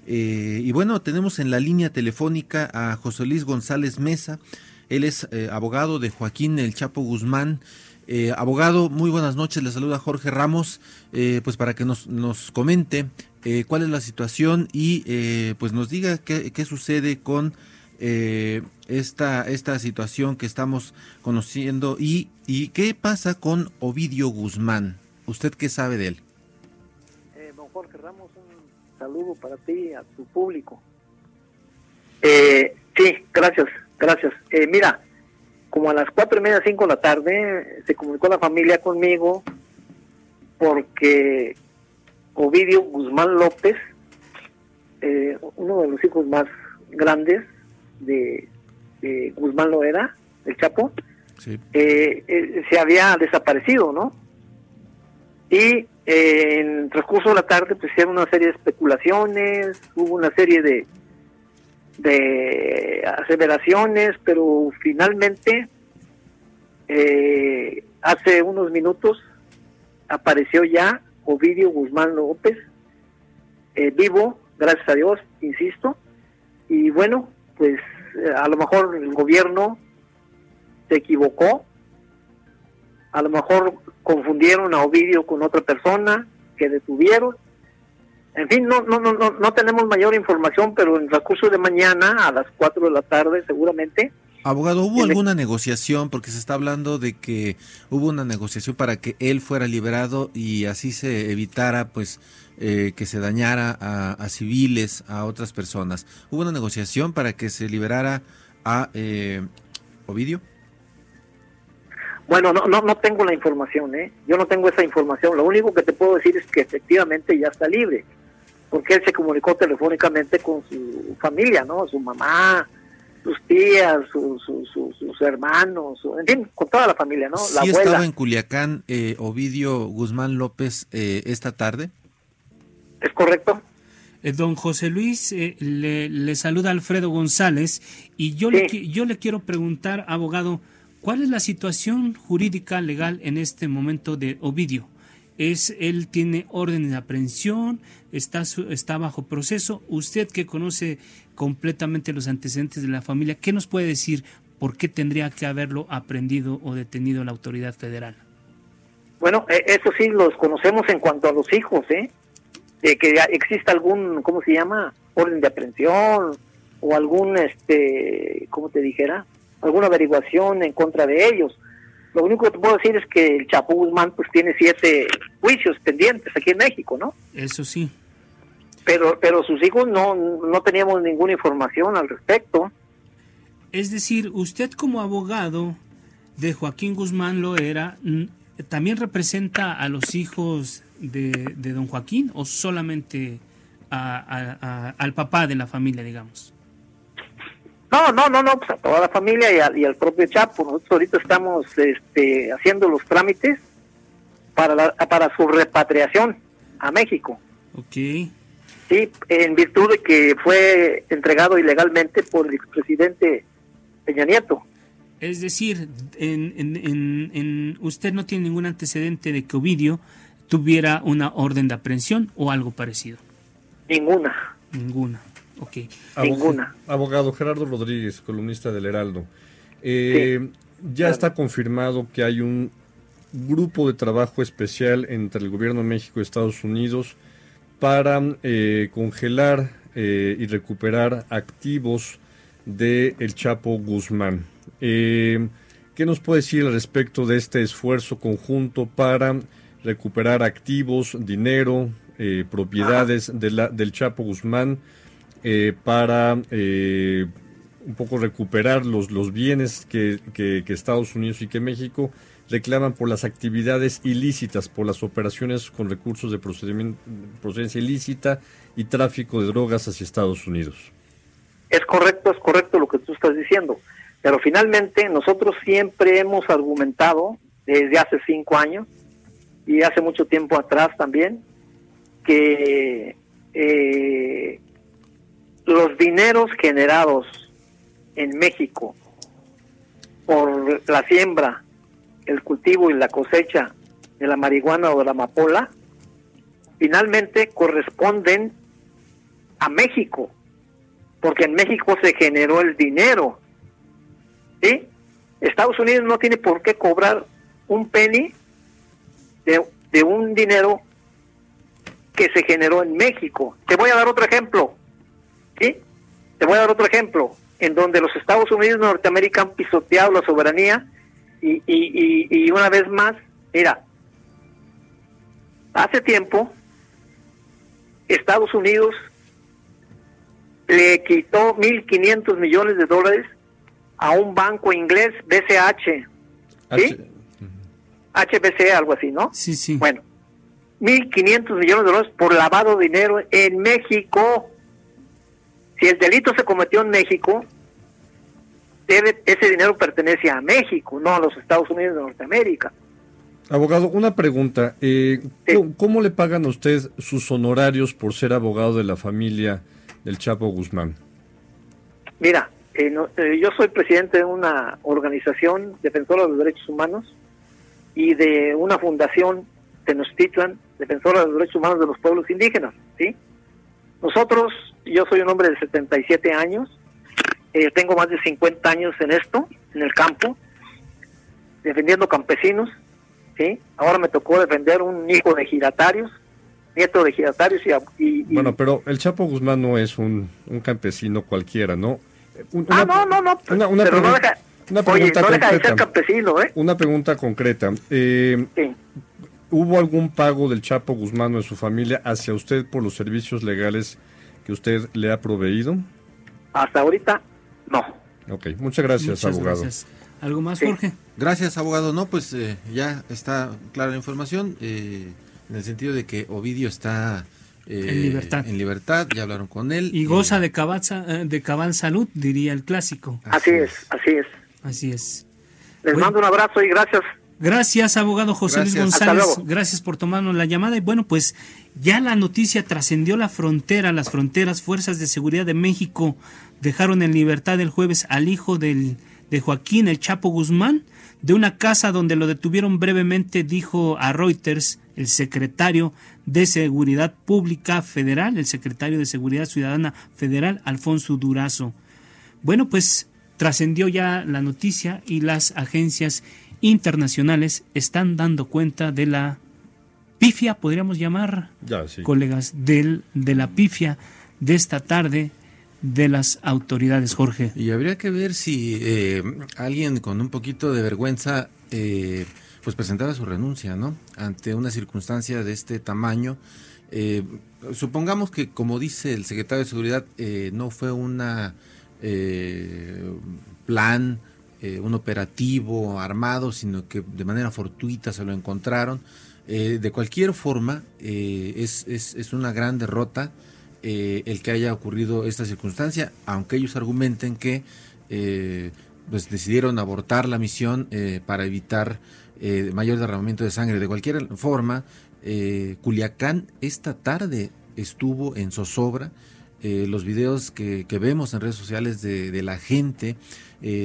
Eh, y bueno, tenemos en la línea telefónica a José Luis González Mesa. Él es eh, abogado de Joaquín El Chapo Guzmán. abogado, muy buenas noches. Le saluda Jorge Ramos. pues para que nos, nos comente cuál es la situación y pues nos diga qué, qué sucede con eh, esta, esta situación que estamos conociendo y, y qué pasa con Ovidio Guzmán. ¿Usted qué sabe de él? Eh, don Jorge Ramos, un saludo para ti, a tu público. Eh, sí, gracias, gracias. Eh, mira, como a las cuatro y media, cinco de la tarde, se comunicó la familia conmigo porque Ovidio Guzmán López, eh, uno de los hijos más grandes, de, Guzmán Loera, el Chapo, eh, eh, se había desaparecido, ¿no? Y eh, en el transcurso de la tarde pues hicieron una serie de especulaciones, hubo una serie de, de aseveraciones, pero finalmente hace unos minutos apareció ya Ovidio Guzmán López, vivo, gracias a Dios, insisto, y bueno, pues eh, a lo mejor el gobierno se equivocó, a lo mejor confundieron a Ovidio con otra persona que detuvieron. En fin, no, no, no, no, tenemos mayor información, pero en el transcurso de mañana, a las 4 de la tarde, seguramente. Abogado, ¿hubo alguna negociación? Porque se está hablando de que hubo una negociación para que él fuera liberado y así se evitara, pues, eh, que se dañara a, civiles, a otras personas. ¿Hubo una negociación para que se liberara a eh, Ovidio? Bueno, no, no, no tengo la información, ¿eh? Yo no tengo esa información. Lo único que te puedo decir es que efectivamente ya está libre, porque él se comunicó telefónicamente con su familia, ¿no? Su mamá, sus tías, sus hermanos, en fin, con toda la familia, ¿no? La ¿Sí estaba en Culiacán eh, Ovidio Guzmán López esta tarde? ¿Es correcto? Eh, don José Luis, eh, le, saluda Alfredo González y yo, le, yo le quiero preguntar, abogado, ¿cuál es la situación jurídica legal en este momento de Ovidio? es él tiene orden de aprehensión, está, está bajo proceso. Usted que conoce completamente los antecedentes de la familia, ¿qué nos puede decir por qué tendría que haberlo aprendido o detenido la autoridad federal? Bueno, eh, eso sí los conocemos en cuanto a los hijos, ¿eh? de que exista algún, ¿cómo se llama? Orden de aprehensión o algún, este, ¿cómo te dijera? Alguna averiguación en contra de ellos. Lo único que te puedo decir es que el Chapo Guzmán pues tiene siete juicios pendientes aquí en México, ¿no? Eso sí. Pero, pero sus hijos no, no teníamos ninguna información al respecto. Es decir, usted como abogado de Joaquín Guzmán lo era, ¿también representa a los hijos de, don Joaquín o solamente al papá de la familia, digamos? No, no, no, no, pues a toda la familia y, al propio Chapo. Nosotros ahorita estamos este, haciendo los trámites para, para su repatriación a México. Ok. Sí, en virtud de que fue entregado ilegalmente por el expresidente Peña Nieto. Es decir, en, en, en, usted no tiene ningún antecedente de que Ovidio tuviera una orden de aprehensión o algo parecido. Ninguna. Ninguna. Ok. Ninguna. Abogado Gerardo Rodríguez, columnista del Heraldo. Eh, ya está confirmado que hay un grupo de trabajo especial entre el gobierno de México y Estados Unidos para eh, congelar eh, y recuperar activos de El Chapo Guzmán. ¿Qué nos puede decir al respecto de este esfuerzo conjunto para recuperar activos, dinero, eh, propiedades de la, del Chapo Guzmán eh, para eh, un poco recuperar los, los bienes que, que, Estados Unidos y que México reclaman por las actividades ilícitas, por las operaciones con recursos de procedencia ilícita y tráfico de drogas hacia Estados Unidos. Es correcto, es correcto lo que tú estás diciendo, pero finalmente nosotros siempre hemos argumentado desde hace cinco años y hace mucho tiempo atrás también, que eh, los dineros generados en México por la siembra, el cultivo y la cosecha de la marihuana o de la amapola, finalmente corresponden a México, porque en México se generó el dinero. ¿Sí? Estados Unidos no tiene por qué cobrar un penny de, de un dinero que se generó en México. Te voy a dar otro ejemplo. ¿Sí? Te voy a dar otro ejemplo en donde los Estados Unidos de Norteamérica han pisoteado la soberanía y, y, y, una vez más, mira, hace tiempo Estados Unidos le quitó 1.500 millones de dólares a un banco inglés, BCH, ¿sí? HBC, algo así, ¿no? Sí, sí. Bueno, 1.500 millones de dólares por lavado de dinero en México. Si el delito se cometió en México, debe, ese dinero pertenece a México, no a los Estados Unidos de Norteamérica. Abogado, una pregunta. Eh, ¿Cómo le pagan a usted sus honorarios por ser abogado de la familia del Chapo Guzmán? Mira, eh, eh, yo soy presidente de una organización defensora de los derechos humanos y de una fundación Tenochtitlan, defensora de los derechos humanos de los pueblos indígenas, ¿sí? Nosotros, yo soy un hombre de 77 años, eh, tengo más de 50 años en esto, en el campo, defendiendo campesinos, ¿sí? Ahora me tocó defender un hijo de giratarios, nieto de giratarios y... Bueno, pero el Chapo Guzmán no es un, campesino cualquiera, ¿no? ah, no, no, no, una, una pero pregunta, no deja, oye, no deja de ser campesino, ¿eh? Una pregunta concreta. Eh, sí. ¿Hubo algún pago del Chapo Guzmán o de su familia hacia usted por los servicios legales que usted le ha proveído? Hasta ahorita no. Ok, muchas gracias, abogado. ¿Algo más, Jorge? Gracias, abogado. No, pues eh, ya está clara la información, eh, en el sentido de que Ovidio está eh, en libertad. En libertad, ya hablaron con él. Y goza de cabal, de cabal salud, diría el clásico. Así, es, así es. Así es. Les mando un abrazo y gracias. Gracias, abogado José Luis González. Gracias por tomarnos la llamada. Y bueno, pues ya la noticia trascendió la frontera, las fronteras, Fuerzas de Seguridad de México dejaron en libertad el jueves al hijo del, de Joaquín El Chapo Guzmán de una casa donde lo detuvieron brevemente, dijo a Reuters el secretario de Seguridad Pública Federal, el secretario de Seguridad Ciudadana Federal, Alfonso Durazo. Bueno, pues trascendió ya la noticia y las agencias internacionales están dando cuenta de la pifia, podríamos llamar, colegas, del, de la pifia de esta tarde de las autoridades, Jorge. Y habría que ver si eh, alguien con un poquito de vergüenza eh, pues presentara su renuncia, ¿no? Ante una circunstancia de este tamaño. Eh, supongamos que, como dice el secretario de Seguridad, no fue una plan, un operativo armado, sino que de manera fortuita se lo encontraron. de cualquier forma, es, es, es una gran derrota eh, el que haya ocurrido esta circunstancia, aunque ellos argumenten que eh, pues decidieron abortar la misión eh, para evitar mayor derramamiento de sangre. De cualquier forma, Culiacán esta tarde estuvo en zozobra. los videos que, vemos en redes sociales de, la gente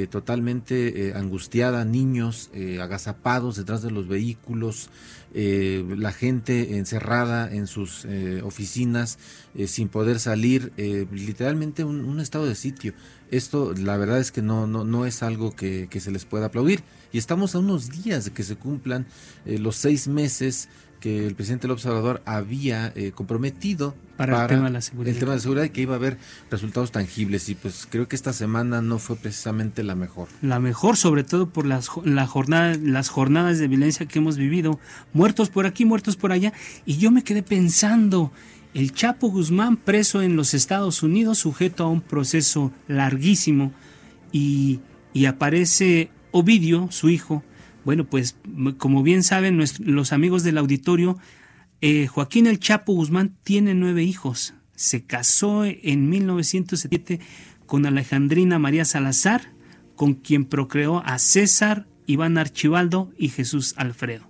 totalmente angustiada, niños agazapados detrás de los vehículos, eh, la gente encerrada en sus eh, oficinas eh, sin poder salir, literalmente un, estado de sitio. Esto la verdad es que no, no, no es algo que, se les pueda aplaudir. Y estamos a unos días de que se cumplan los seis meses que el presidente López Obrador había eh, comprometido para, el, tema de la seguridad. el tema de la seguridad y que iba a haber resultados tangibles y pues creo que esta semana no fue precisamente la mejor. La mejor sobre todo por las, la jornada, las jornadas de violencia que hemos vivido, muertos por aquí, muertos por allá y yo me quedé pensando, el Chapo Guzmán preso en los Estados Unidos sujeto a un proceso larguísimo y, y aparece Ovidio, su hijo, bueno, pues como bien saben los amigos del auditorio, eh, Joaquín El Chapo Guzmán tiene nueve hijos. Se casó en 1907 con Alejandrina María Salazar, con quien procreó a César, Iván Archibaldo y Jesús Alfredo.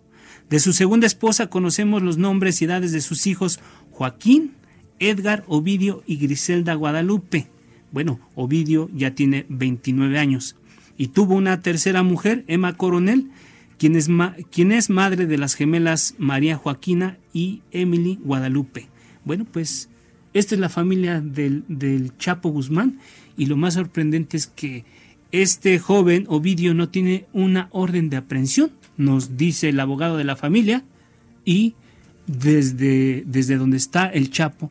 De su segunda esposa conocemos los nombres y edades de sus hijos Joaquín, Edgar, Ovidio y Griselda Guadalupe. Bueno, Ovidio ya tiene 29 años. Y tuvo una tercera mujer, Emma Coronel, quien es, quien es madre de las gemelas María Joaquina y Emily Guadalupe. Bueno, pues esta es la familia del, del Chapo Guzmán y lo más sorprendente es que este joven Ovidio no tiene una orden de aprehensión, nos dice el abogado de la familia, y desde, desde donde está el Chapo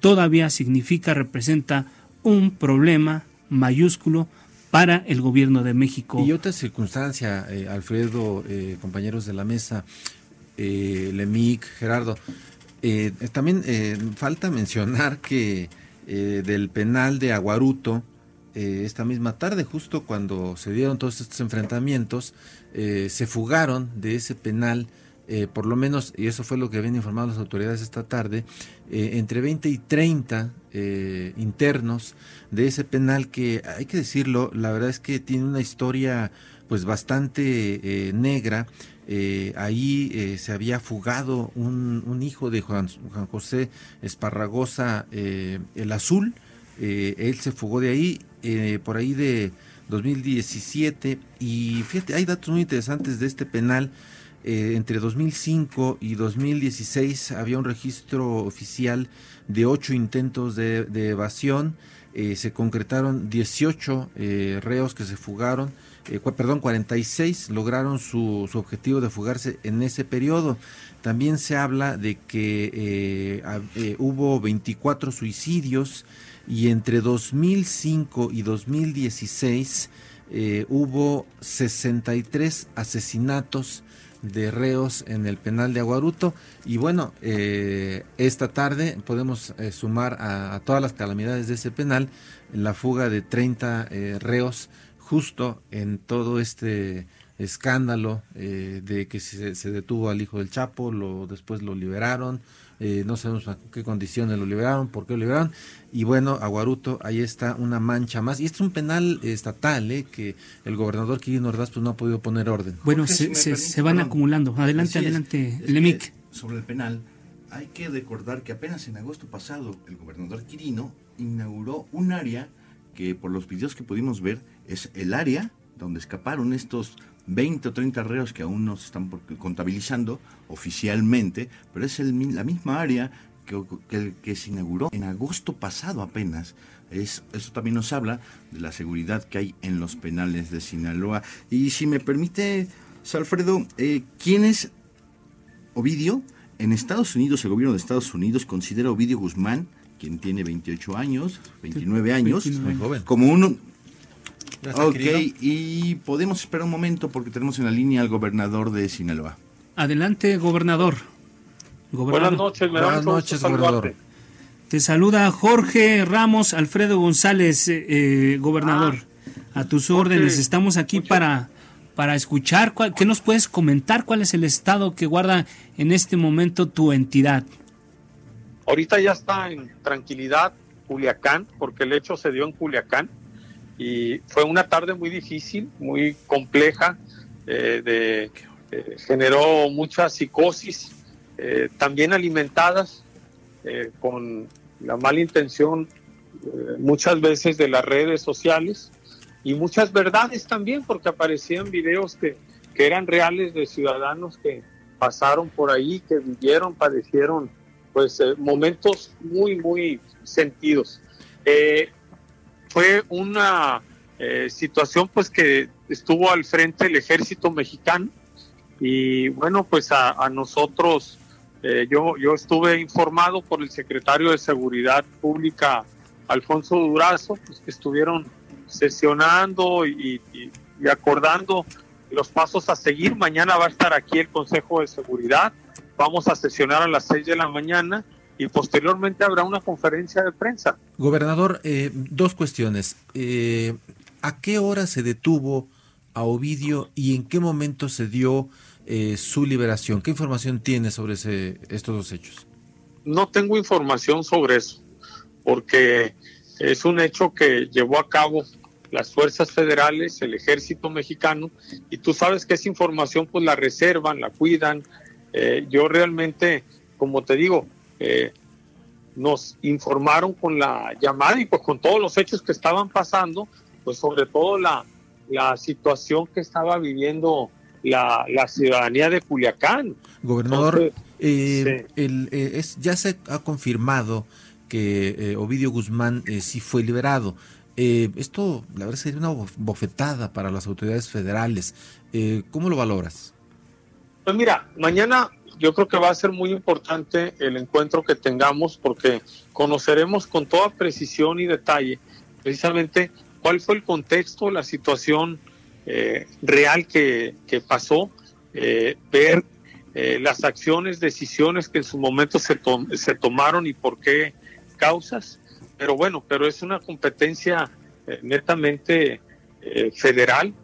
todavía significa, representa un problema mayúsculo para el gobierno de México. Y otra circunstancia, eh, Alfredo, eh, compañeros de la mesa, eh, Lemic, Gerardo, eh, también falta mencionar que del penal de Aguaruto, esta misma tarde, justo cuando se dieron todos estos enfrentamientos, se fugaron de ese penal eh, por lo menos, y eso fue lo que habían informado las autoridades esta tarde, eh, entre 20 y 30 eh, internos de ese penal que, hay que decirlo, la verdad es que tiene una historia pues bastante negra. ahí se había fugado un, hijo de Juan, Juan José Esparragosa, el azul. él se fugó de ahí, por ahí de 2017. Y fíjate, hay datos muy interesantes de este penal eh, entre 2005 y 2016 había un registro oficial de ocho intentos de, evasión. Eh, se concretaron 18 eh, reos que se fugaron, perdón, 46 lograron su, su, objetivo de fugarse en ese periodo. También se habla de que hubo 24 suicidios y entre 2005 y 2016 hubo 63 asesinatos de reos en el penal de Aguaruto. Y bueno, eh, esta tarde podemos eh, sumar a, todas las calamidades de ese penal la fuga de 30 eh, reos justo en todo este escándalo de que se, se, detuvo al hijo del Chapo, lo, después lo liberaron, no sabemos a qué condiciones lo liberaron, por qué lo liberaron, y bueno, Aguaruto, ahí está una mancha más. Y este es un penal estatal, ¿eh? que el gobernador Quirino Ordaz pues, no ha podido poner orden. Bueno, se, se, van acumulando. Adelante, adelante, Lemic. Sobre el penal, hay que recordar que apenas en agosto pasado el gobernador Quirino inauguró un área que por los videos que pudimos ver es el área donde escaparon estos 20 o 30 reos que aún no se están contabilizando oficialmente, pero es el, la misma área que, que, se inauguró en agosto pasado apenas. Es, eso también nos habla de la seguridad que hay en los penales de Sinaloa. Y si me permite, Salfredo, eh, ¿quién es Ovidio? En Estados Unidos, el gobierno de Estados Unidos considera a Ovidio Guzmán, quien tiene 28 años, 29 años, como uno... Ok, y podemos esperar un momento porque tenemos en la línea al gobernador de Sinaloa. Adelante, gobernador. Buenas noches, me Buenas noches, gobernador. Te saluda Jorge Ramos Alfredo González, eh, eh, gobernador. Ah, a tus órdenes, estamos aquí para, para escuchar. ¿Qué nos puedes comentar? ¿Cuál es el estado que guarda en este momento tu entidad? Ahorita ya está en tranquilidad Culiacán, porque el hecho se dio en Culiacán y fue una tarde muy difícil, muy compleja, eh, de, generó mucha psicosis eh, también alimentadas eh, con la mala intención eh, muchas veces de las redes sociales y muchas verdades también porque aparecían videos que, que eran reales de ciudadanos que pasaron por ahí, que vivieron, padecieron pues momentos muy, muy sentidos. Fue una situación pues que estuvo al frente el ejército mexicano y bueno pues a, nosotros eh, yo, yo estuve informado por el secretario de Seguridad Pública, Alfonso Durazo, pues, que estuvieron sesionando y, acordando los pasos a seguir. Mañana va a estar aquí el Consejo de Seguridad. Vamos a sesionar a las 6 de la mañana y posteriormente habrá una conferencia de prensa. Gobernador, eh, dos cuestiones. Eh, ¿A qué hora se detuvo a Ovidio y en qué momento se dio eh, su liberación. ¿Qué información tiene sobre ese, estos dos hechos? No tengo información sobre eso, porque es un hecho que llevó a cabo las fuerzas federales, el ejército mexicano, y tú sabes que esa información pues la reservan, la cuidan. Eh, yo realmente, como te digo, eh, nos informaron con la llamada y pues con todos los hechos que estaban pasando, pues sobre todo la, la situación que estaba viviendo la, la ciudadanía de Culiacán. Gobernador, eh, el, eh, es, ya se ha confirmado que Ovidio Guzmán sí fue liberado. esto, la verdad, sería una bofetada para las autoridades federales. ¿Cómo lo valoras? Pues mira, mañana yo creo que va a ser muy importante el encuentro que tengamos porque conoceremos con toda precisión y detalle precisamente cuál fue el contexto, la situación real que, que pasó, ver eh, las acciones, decisiones que en su momento se, se tomaron y por qué causas. Pero bueno, pero es una competencia eh, netamente eh, federal,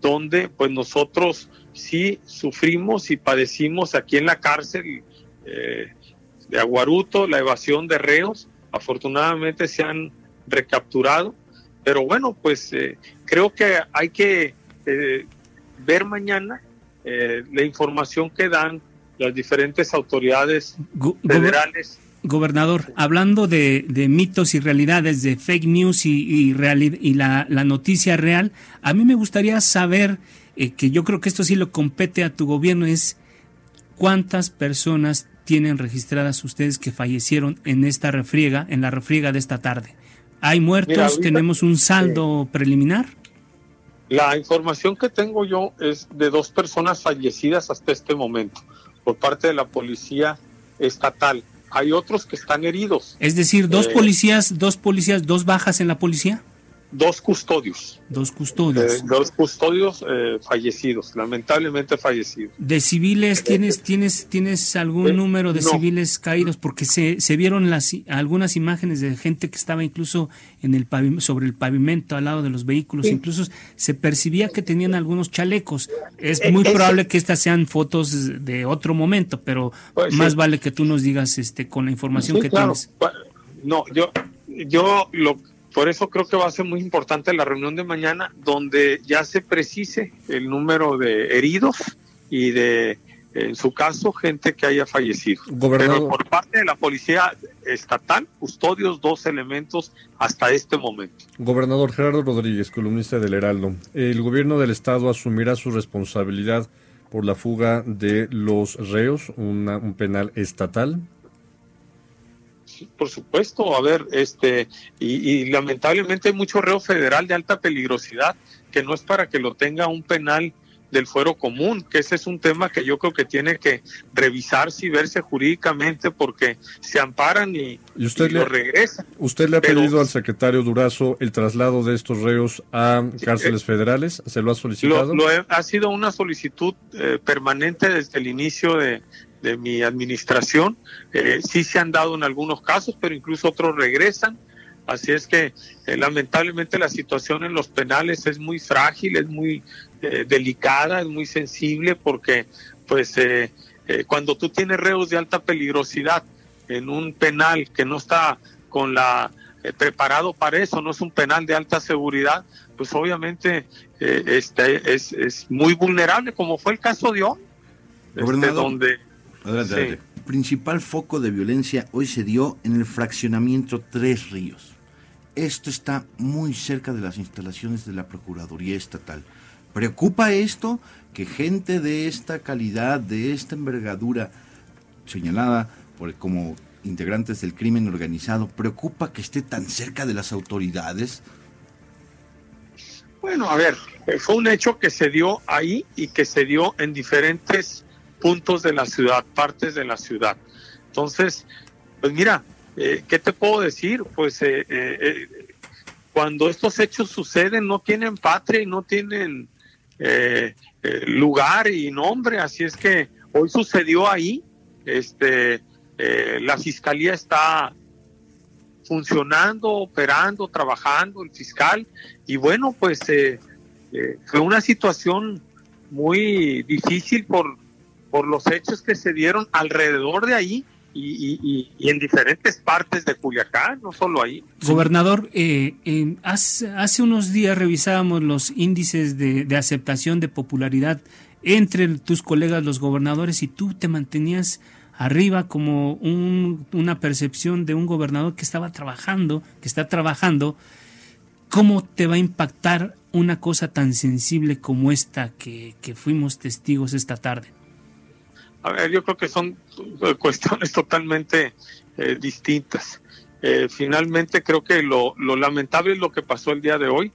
donde pues nosotros sí sufrimos y padecimos aquí en la cárcel de Aguaruto la evasión de reos. Afortunadamente se han recapturado, pero bueno, pues creo que hay que ver mañana eh, la información que dan las diferentes autoridades federales. Gobernador, hablando de, mitos y realidades, de fake news y, y, y la, noticia real, a mí me gustaría saber, eh, que yo creo que esto sí lo compete a tu gobierno, es cuántas personas tienen registradas ustedes que fallecieron en esta refriega, en la refriega de esta tarde. ¿Hay muertos? ¿Tenemos un saldo preliminar? La información que tengo yo es de dos personas fallecidas hasta este momento por parte de la policía estatal. Hay otros que están heridos. Es decir, dos eh, policías, dos policías, dos bajas en la policía dos custodios. Dos custodios. Eh, dos custodios eh, fallecidos, lamentablemente fallecidos. ¿De civiles tienes tienes tienes algún eh, número de civiles caídos? Porque se, se vieron las algunas imágenes de gente que estaba incluso en el sobre el pavimento al lado de los vehículos, incluso se percibía que tenían algunos chalecos. Es muy probable que estas sean fotos de otro momento, pero pues más vale que tú nos digas este con la información que tienes. No, yo yo lo por eso creo que va a ser muy importante la reunión de mañana, donde ya se precise el número de heridos y de, en su caso, gente que haya fallecido. Pero por parte de la policía estatal, custodios dos elementos hasta este momento. Gobernador Gerardo Rodríguez, columnista del Heraldo, ¿el gobierno del estado asumirá su responsabilidad por la fuga de los reos, un penal estatal? Por supuesto, a ver, este, y, lamentablemente hay mucho reo federal de alta peligrosidad que no es para que lo tenga un penal del fuero común, que ese es un tema que yo creo que tiene que revisarse y verse jurídicamente porque se amparan y, usted le, lo regresan. ¿Usted le ha pedido al secretario Durazo el traslado de estos reos a cárceles eh, federales? ¿Se lo ha solicitado? Lo, ha sido una solicitud eh, permanente desde el inicio de, de mi administración. Eh, sí se han dado en algunos casos, pero incluso otros regresan. Así es que eh, lamentablemente la situación en los penales es muy frágil, es muy eh, delicada, es muy sensible porque pues cuando tú tienes reos de alta peligrosidad en un penal que no está con la preparado para eso, no es un penal de alta seguridad, pues obviamente este es, es muy vulnerable, como fue el caso de hoy, este, donde el principal foco de violencia hoy se dio en el fraccionamiento Tres Ríos. Esto está muy cerca de las instalaciones de la Procuraduría Estatal. ¿Preocupa esto que gente de esta calidad, de esta envergadura, señalada por, como integrantes del crimen organizado, preocupa que esté tan cerca de las autoridades? Bueno, a ver, eh, fue un hecho que se dio ahí y que se dio en diferentes puntos de la ciudad, partes de la ciudad. Entonces, pues mira, eh, ¿qué te puedo decir? Pues eh, eh, cuando estos hechos suceden no tienen patria y no tienen lugar y nombre, así es que hoy sucedió ahí, este, la fiscalía está funcionando, operando, trabajando, el fiscal, y bueno, pues fue una situación muy difícil por por los hechos que se dieron alrededor de ahí y, en diferentes partes de Culiacán, no solo ahí. Gobernador, eh, hace, hace, unos días revisábamos los índices de, aceptación de popularidad entre tus colegas los gobernadores y tú te mantenías arriba como una percepción de un gobernador que estaba trabajando, que está trabajando ¿cómo te va a impactar una cosa tan sensible como esta que fuimos testigos esta tarde? A ver, yo creo que son eh, cuestiones totalmente eh, distintas. Eh, finalmente creo que lo, lamentable es lo que pasó el día de hoy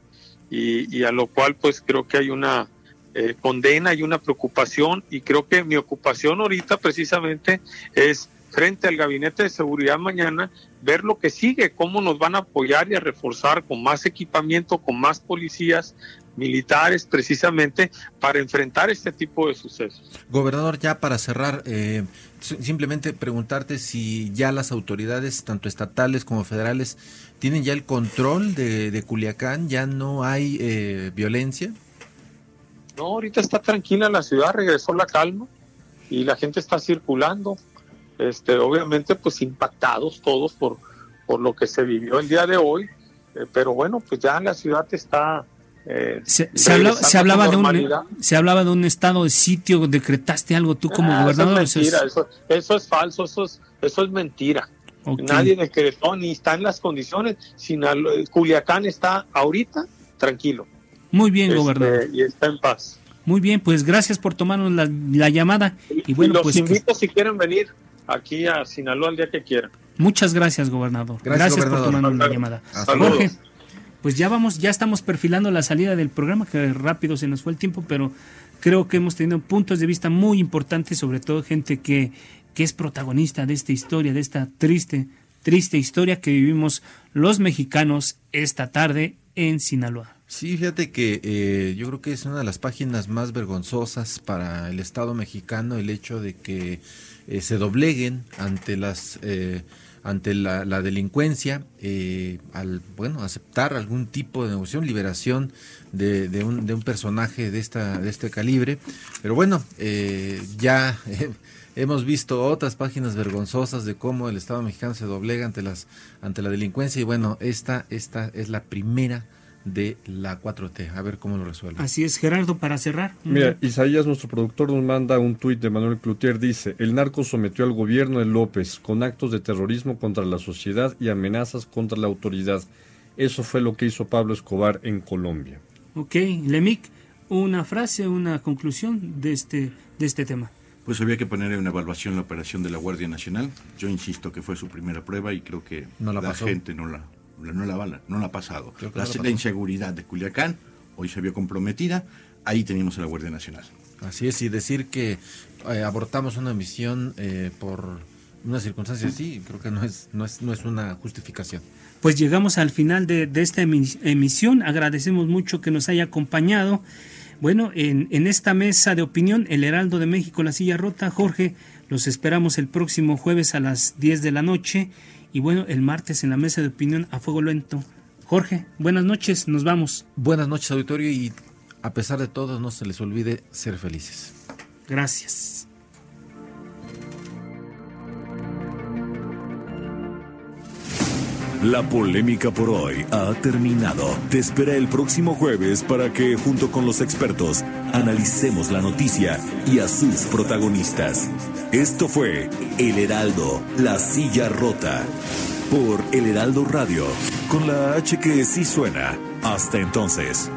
y, y a lo cual pues creo que hay una eh, condena y una preocupación y creo que mi ocupación ahorita precisamente es frente al gabinete de seguridad mañana ver lo que sigue, cómo nos van a apoyar y a reforzar con más equipamiento, con más policías militares precisamente para enfrentar este tipo de sucesos. Gobernador, ya para cerrar, eh, simplemente preguntarte si ya las autoridades, tanto estatales como federales, tienen ya el control de, de Culiacán, ya no hay eh, violencia. No, ahorita está tranquila la ciudad, regresó la calma y la gente está circulando. Este, obviamente, pues impactados todos por, por lo que se vivió el día de hoy, eh, pero bueno, pues ya la ciudad está eh, se, se, habla, se, hablaba de un, se hablaba de un estado de sitio, decretaste algo tú como ah, gobernador. Eso es mentira, eso es, eso, es falso, eso es, eso es mentira. Okay. Nadie decretó ni está en las condiciones. Sinalo, Culiacán está ahorita tranquilo. Muy bien, este, gobernador. Y está en paz. Muy bien, pues gracias por tomarnos la, la llamada. Y, bueno, y los pues invito que... si quieren venir aquí a Sinaloa el día que quieran. Muchas gracias, gobernador. Gracias, gracias gobernador. por tomarnos la llamada. Saludos. Jorge, pues ya vamos, ya estamos perfilando la salida del programa, que rápido se nos fue el tiempo, pero creo que hemos tenido puntos de vista muy importantes, sobre todo gente que, que es protagonista de esta historia, de esta triste, triste historia que vivimos los mexicanos esta tarde en Sinaloa. Sí, fíjate que eh, yo creo que es una de las páginas más vergonzosas para el Estado mexicano el hecho de que eh, se dobleguen ante las eh, ante la, delincuencia eh, al bueno aceptar algún tipo de negociación liberación de, de, un, de un personaje de esta de este calibre. Pero bueno eh, ya [LAUGHS] hemos visto otras páginas vergonzosas de cómo el Estado mexicano se doblega ante las ante la delincuencia y bueno esta esta es la primera de la 4T. A ver cómo lo resuelve. Así es, Gerardo, para cerrar. Mira, Isaías, nuestro productor, nos manda un tuit de Manuel Cloutier. Dice, el narco sometió al gobierno de López con actos de terrorismo contra la sociedad y amenazas contra la autoridad. Eso fue lo que hizo Pablo Escobar en Colombia. Ok, Lemic, una frase, una conclusión de este, de este tema. Pues había que poner en evaluación la operación de la Guardia Nacional. Yo insisto que fue su primera prueba y creo que no la, la pasó. gente no la, no la, bala, no la ha pasado. La, no la, la, inseguridad de Culiacán hoy se vio comprometida, ahí teníamos a la Guardia Nacional. Así es, y decir que eh, abortamos una misión eh, por una circunstancia así, creo que no es, no es, no es una justificación. Pues llegamos al final de, de esta emisión, agradecemos mucho que nos haya acompañado. Bueno, en, en esta mesa de opinión, el Heraldo de México, la silla rota, Jorge, los esperamos el próximo jueves a las 10 de la noche y bueno, el martes en la mesa de opinión a fuego lento. Jorge, buenas noches, nos vamos. Buenas noches, auditorio, y a pesar de todo, no se les olvide ser felices. Gracias. La polémica por hoy ha terminado. Te espera el próximo jueves para que, junto con los expertos, analicemos la noticia y a sus protagonistas. Esto fue El Heraldo, la silla rota, por El Heraldo Radio, con la H que sí suena. Hasta entonces.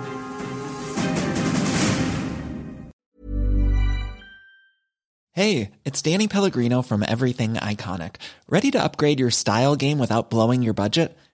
Hey, it's Danny Pellegrino from Everything Iconic. Ready to upgrade your style game without blowing your budget?